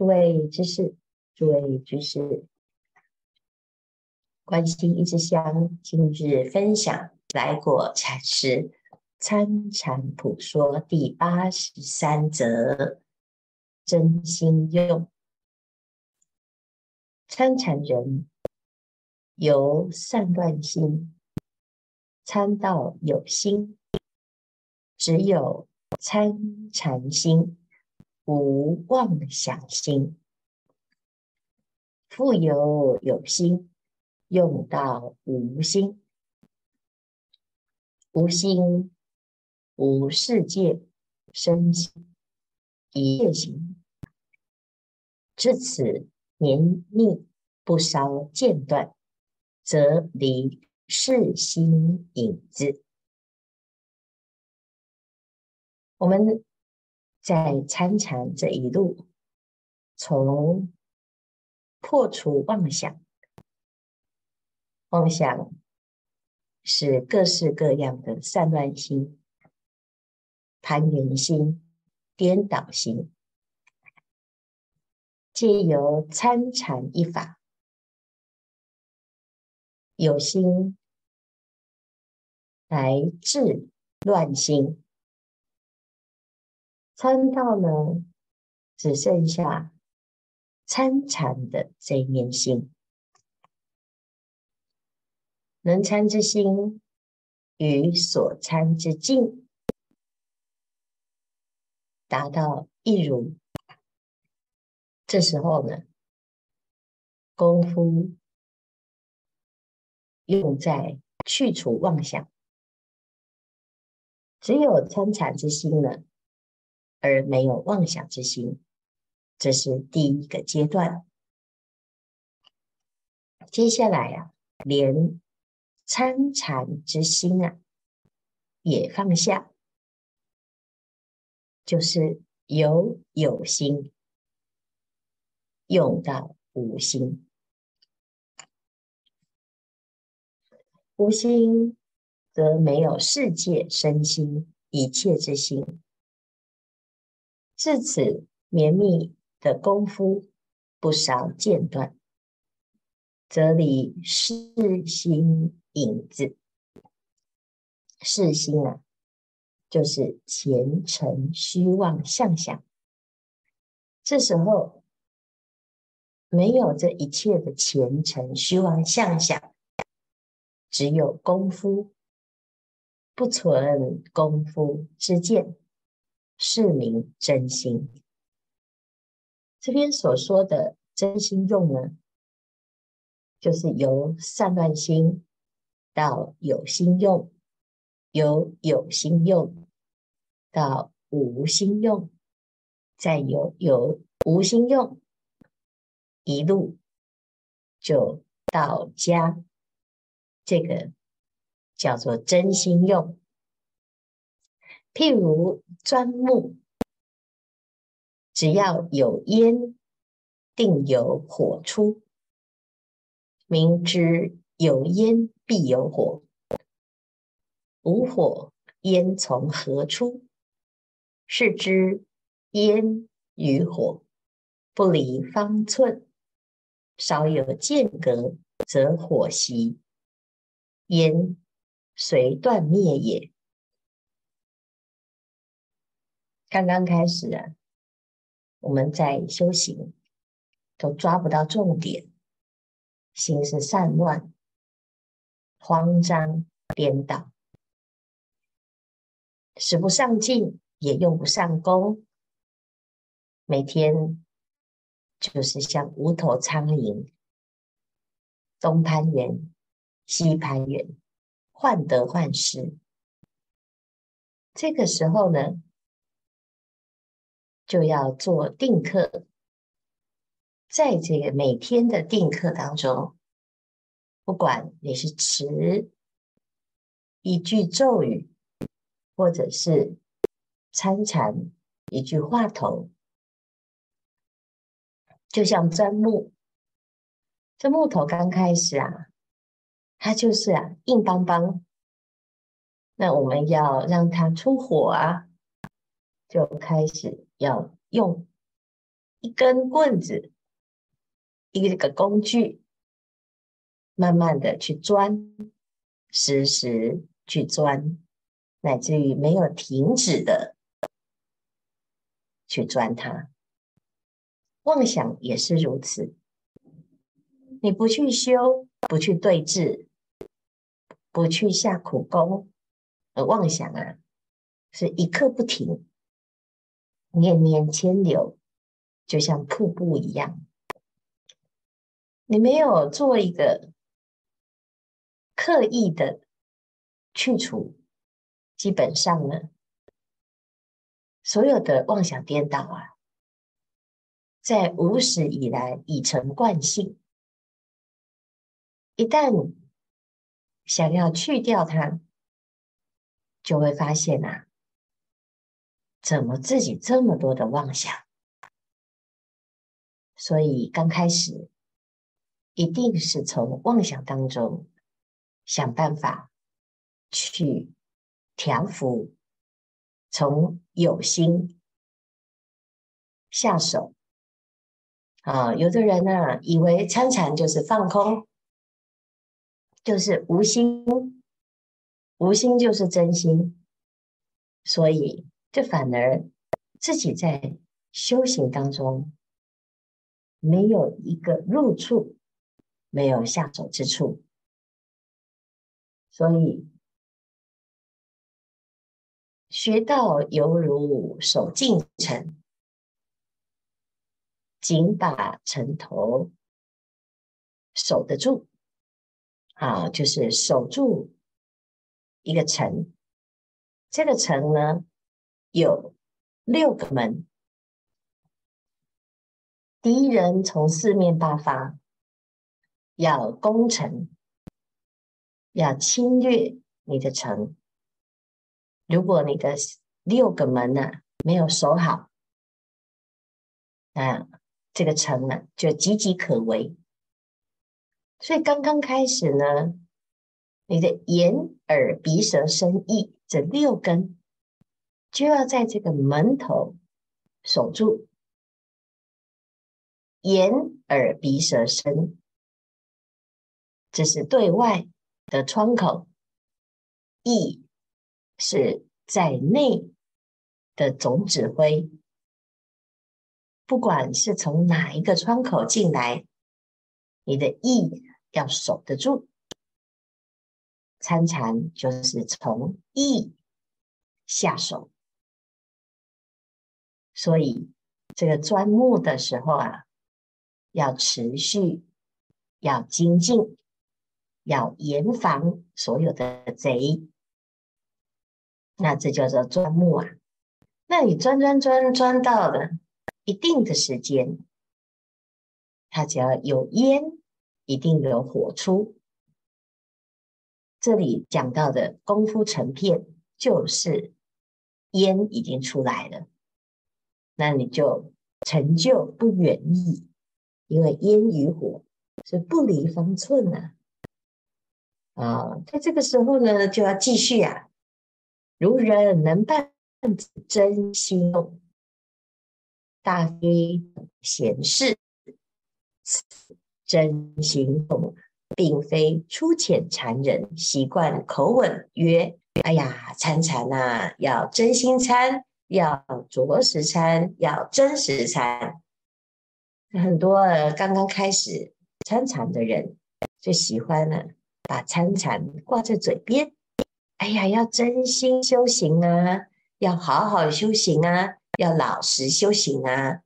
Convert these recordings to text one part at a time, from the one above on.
诸位居士，诸位居士，关心一支香，今日分享来果禅师参禅普说第八十三则：真心用。参禅人由散乱心参到有心，只有参禅心。无妄想心，复有有心，用到无心，无心无世界身心一切行，至此绵密不稍间断，则离世心影子。我们。在参禅这一路，从破除妄想，妄想是各式各样的散乱心、攀缘心、颠倒心，借由参禅一法，有心来治乱心。参到呢，只剩下参禅的这一念心，能参之心与所参之境达到一如。这时候呢，功夫用在去除妄想，只有参禅之心呢。而没有妄想之心，这是第一个阶段。接下来啊，连参禅之心啊，也放下，就是由有心用到无心，无心则没有世界身心一切之心。至此，绵密的功夫不稍间断，则离世心影子。世心啊，就是前尘虚妄相想。这时候没有这一切的前尘虚妄相想，只有功夫，不存功夫之见。是名真心。这边所说的真心用呢，就是由善乱心到有心用，由有心用到无心用，再由有无心用，一路就到家。这个叫做真心用。譬如钻木，只要有烟，定有火出。明知有烟必有火，无火烟从何出？是知烟与火不离方寸，稍有间隔，则火熄，烟随断灭也。刚刚开始啊，我们在修行都抓不到重点，心是散乱、慌张、颠倒，使不上劲，也用不上功，每天就是像无头苍蝇，东攀缘、西攀缘，患得患失。这个时候呢，就要做定课，在这个每天的定课当中，不管你是持一句咒语，或者是参禅一句话头，就像钻木，这木头刚开始啊，它就是啊硬邦邦，那我们要让它出火啊，就开始。要用一根棍子，一个工具，慢慢的去钻，时时去钻，乃至于没有停止的去钻它。妄想也是如此，你不去修，不去对治，不去下苦功，而妄想啊，是一刻不停，念念迁流。就像瀑布一样，你没有做一个刻意的去除，基本上呢，所有的妄想颠倒啊，在无始以来已成惯性。一旦想要去掉它，就会发现啊，怎么自己这么多的妄想？所以刚开始，一定是从妄想当中想办法去调伏，从有心下手。啊，有的人呢、以为参禅就是放空，就是无心，无心就是真心，所以这反而自己在修行当中。没有一个入处，没有下手之处，所以学道犹如守静城，紧把城头守得住啊，就是守住一个城。这个城呢，有六个门。敌人从四面八方要攻城，要侵略你的城。如果你的六个门呢、没有守好，那这个城呢就岌岌可危。所以刚刚开始呢，你的眼、耳、鼻、舌、身、意这六根就要在这个门头守住。眼、耳、鼻、舌、身，这是对外的窗口；意是在内的总指挥。不管是从哪一个窗口进来，你的意要守得住。参禅就是从意下手，所以这个钻木的时候啊。要持续，要精进，要严防所有的贼。那这叫做钻木啊。那你钻钻钻钻到了一定的时间，它只要有烟，一定有火出。这里讲到的功夫成片，就是烟已经出来了，那你就成就不远矣。因为烟与火是不离方寸呐，啊，在这个时候呢，就要继续啊，如人能办真心用，大非闲事，真心用，并非粗浅禅人习惯口吻曰：“哎呀，参禅呐，要真心参，要着实参，要真实参。”很多刚刚开始参禅的人就喜欢呢，把参禅挂在嘴边。哎呀，要真心修行啊，要好好修行啊，要老实修行啊。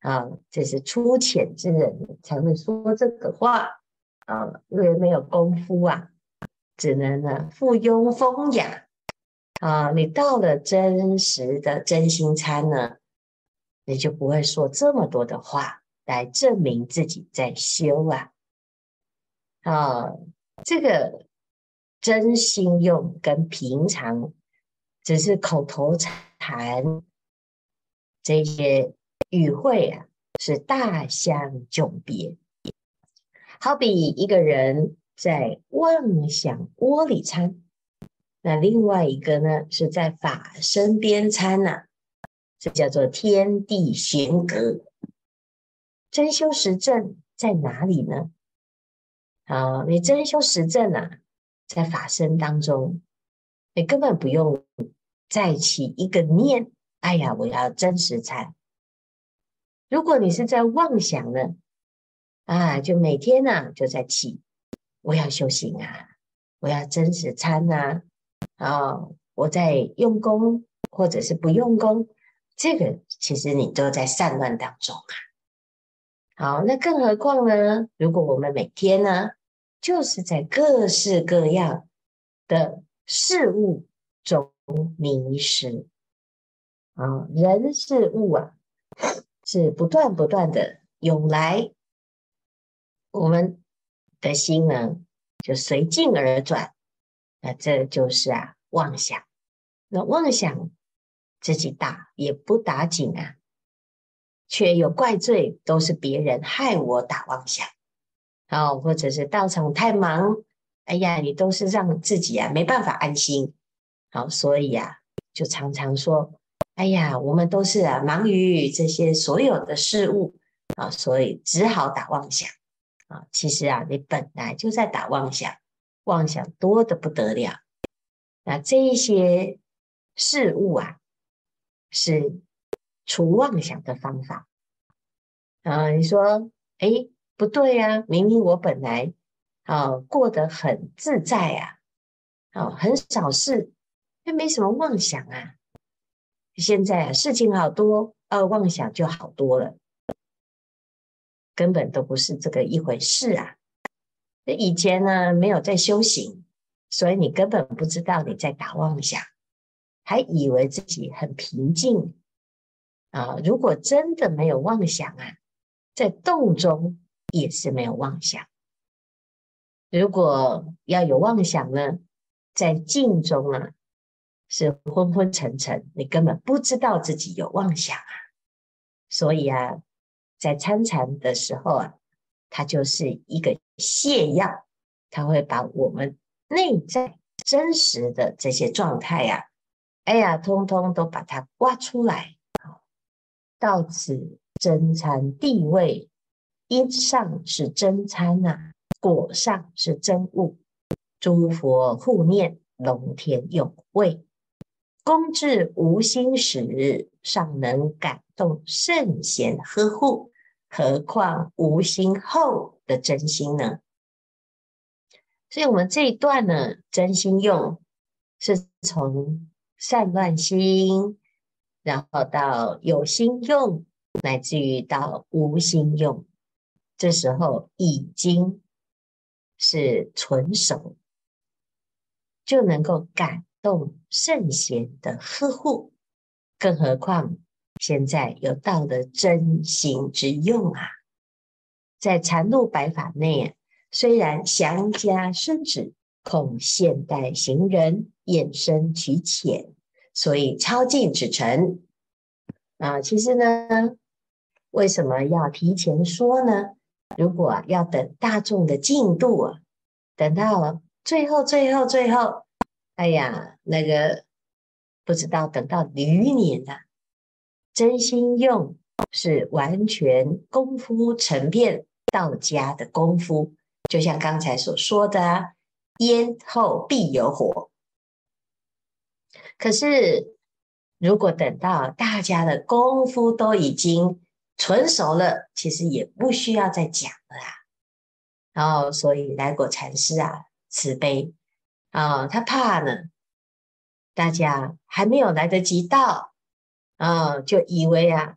啊，这是粗浅之人才会说这个话啊，因为没有功夫啊，只能呢附庸风雅啊。你到了真实的真心参呢，你就不会说这么多的话。来证明自己在修啊！啊，这个真心用跟平常只是口头禅这些语汇啊，是大相迥别。好比一个人在妄想窝里参，那另外一个呢是在法身边参呐，这叫做天地玄格。真修实证在哪里呢？啊，你真修实证啊，在法身当中，你根本不用再起一个念。哎呀，我要真实参。如果你是在妄想呢，啊，就每天呢、啊、就在起，我要修行啊，我要真实参啊，啊，我在用功或者是不用功，这个其实你都在散乱当中啊。好，那更何况呢？如果我们每天呢，就是在各式各样的事物中迷失啊，人事物啊，是不断不断的涌来，我们的心呢就随境而转，这就是啊妄想。那妄想自己打也不打紧啊，却有怪罪，都是别人害我打妄想。哦，或者是道场太忙，哎呀，你都是让自己啊没办法安心，好，所以啊，就常常说，哎呀，我们都是啊忙于这些所有的事物啊，所以只好打妄想啊。其实啊，你本来就在打妄想，妄想多得不得了。那这一些事物啊，是除妄想的方法啊。你说，哎。不对呀、啊，明明我本来啊过得很自在啊，啊很少事，又没什么妄想啊。现在啊事情好多，呃妄想就好多了，根本都不是这个一回事啊。以前呢没有在修行，所以你根本不知道你在打妄想，还以为自己很平静啊。如果真的没有妄想啊，在动中。也是没有妄想。如果要有妄想呢，在静中啊，是昏昏沉沉，你根本不知道自己有妄想啊。所以啊，在参禅的时候啊，它就是一个泻药，它会把我们内在真实的这些状态呀、啊，哎呀，通通都把它刮出来。到此真禅地位。因上是真参呐、啊，果上是真物。诸佛护念，龙天拥卫。恭至无心时，尚能感动圣贤呵护，何况无心后的真心呢？所以，我们这一段呢，真心用是从散乱心，然后到有心用，乃至于到无心用。这时候已经是纯熟，就能够感动圣贤的呵护，更何况现在有道的真心之用啊！在禅路百法内，虽然详加深指，恐现代行人厌深取浅，所以抄近指陈啊。其实呢，为什么要提前说呢？如果要等大众的进度啊，等到最后、最后、最后，哎呀，那个不知道等到驴年了。真心用是完全功夫成片到家的功夫，就像刚才所说的啊，烟后必有火。可是，如果等到大家的功夫都已经纯熟了，其实也不需要再讲了啦。然后，所以来果禅师啊，慈悲啊，他怕呢，大家还没有来得及到啊，就以为啊，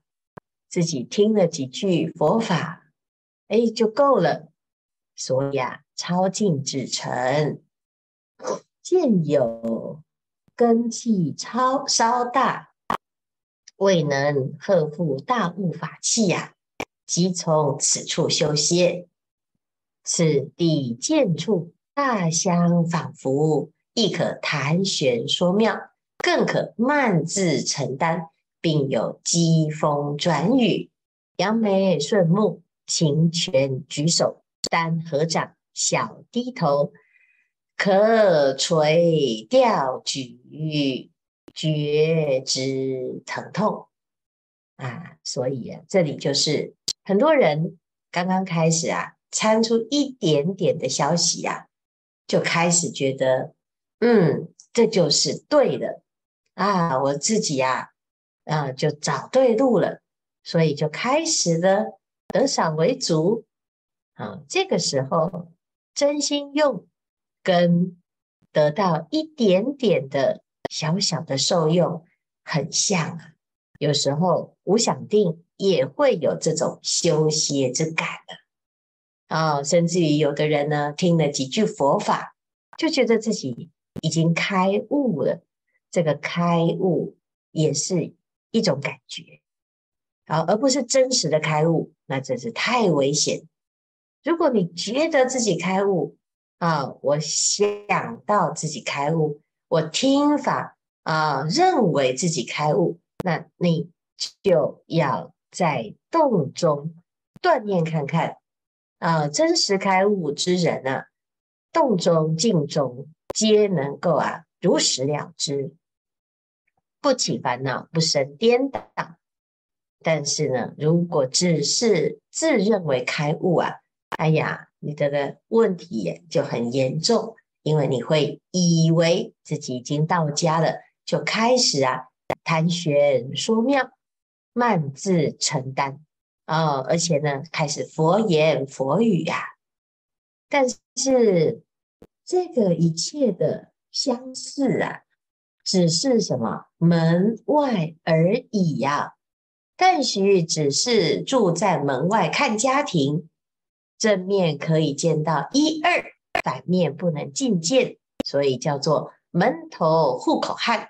自己听了几句佛法，哎，就够了。所以啊，抄近指陈，见有根气超稍大。未能荷负大悟法器呀、啊，即从此处修歇。此地见处大相仿佛，亦可谈玄说妙，更可慢自承担，并有疾风转雨，扬眉顺目，轻拳举手，单合掌，小低头，可垂吊举。觉知疼痛啊，所以啊，这里就是很多人刚刚开始啊，参出一点点的消息啊，就开始觉得，嗯，这就是对的啊，我自己呀，啊，就找对路了，所以就开始了得少为足啊。这个时候，真心用跟得到一点点的小小的受用很像啊。有时候无想定也会有这种修习之感的啊、哦，甚至于有的人呢，听了几句佛法，就觉得自己已经开悟了。这个开悟也是一种感觉，啊，而不是真实的开悟，那真是太危险。如果你觉得自己开悟啊，我想到自己开悟，我听法啊，认为自己开悟。那你就要在洞中锻炼看看啊，真实开悟之人啊，动中静中皆能够啊如实了知，不起烦恼，不生颠倒。但是呢，如果只是自认为开悟啊，哎呀，你这个问题就很严重，因为你会以为自己已经到家了，就开始啊。谈玄说妙，慢自承担啊、哦，而且呢，开始佛言佛语呀、啊。但是这个一切的相似啊，只是什么门外而已呀、但许只是住在门外看家庭，正面可以见到一二，反面不能进见，所以叫做门头户口汉。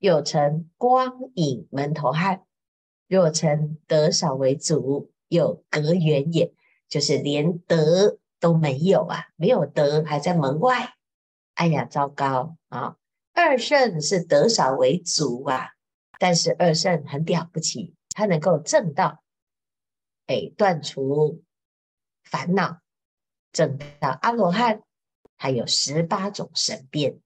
又称光影门头汉，若称得少为足，又隔远也，就是连得都没有啊，没有得还在门外。哎呀，糟糕啊！二圣是得少为足啊，但是二圣很了不起，他能够证道，哎，断除烦恼，证到阿罗汉，还有十八种神变。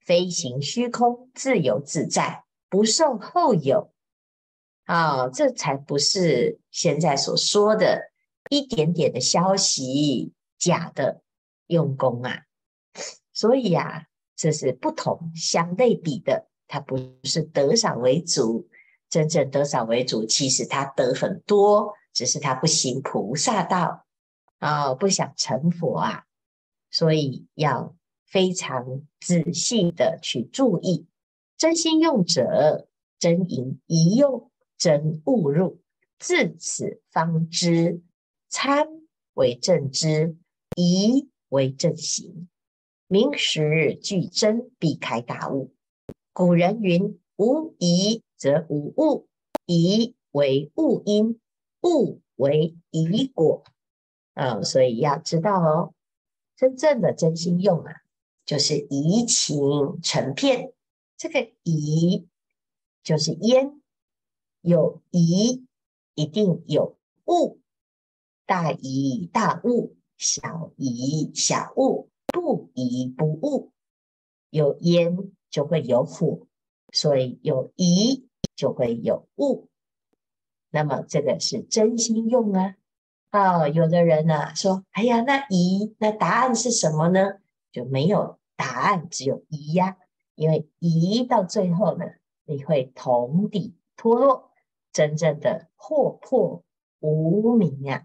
飞行虚空，自由自在，不受后有。啊、哦，这才不是现在所说的一点点的消息，假的用功啊。所以啊，这是不同相类比的。它不是得少为主，真正得少为主，其实他得很多，只是他不行菩萨道啊、哦，不想成佛啊，所以要。非常仔细的去注意，真心用者真盈一用，真悟入，自此方知参为正知，疑为正行，明实俱真，必开大悟。古人云：无疑则无物，疑为物因，物为疑果。啊、哦，所以要知道哦，真正的真心用啊。就是疑情成片，这个疑就是焉，有疑一定有物，大疑大物，小疑小物，不疑不悟，有烟就会有火，所以有疑就会有悟。那么这个是真心用啊！啊，有的人呢、啊、说：“哎呀，那疑那答案是什么呢？”就没有答案，只有疑呀。因为疑到最后呢，你会同底脱落，真正的破破无明呀。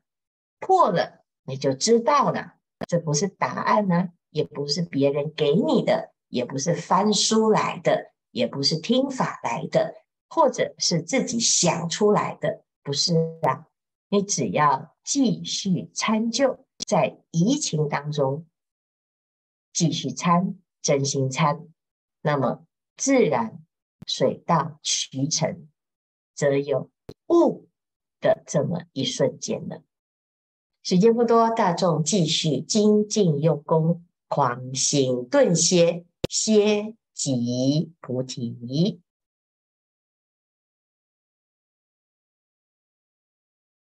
破了，你就知道了，这不是答案呢、也不是别人给你的，也不是翻书来的，也不是听法来的，或者是自己想出来的，不是啊。你只要继续参究，在疑情当中。继续参，真心参，那么自然水到渠成，则有悟的这么一瞬间了。时间不多，大众继续精进用功，狂行顿歇，歇即菩提。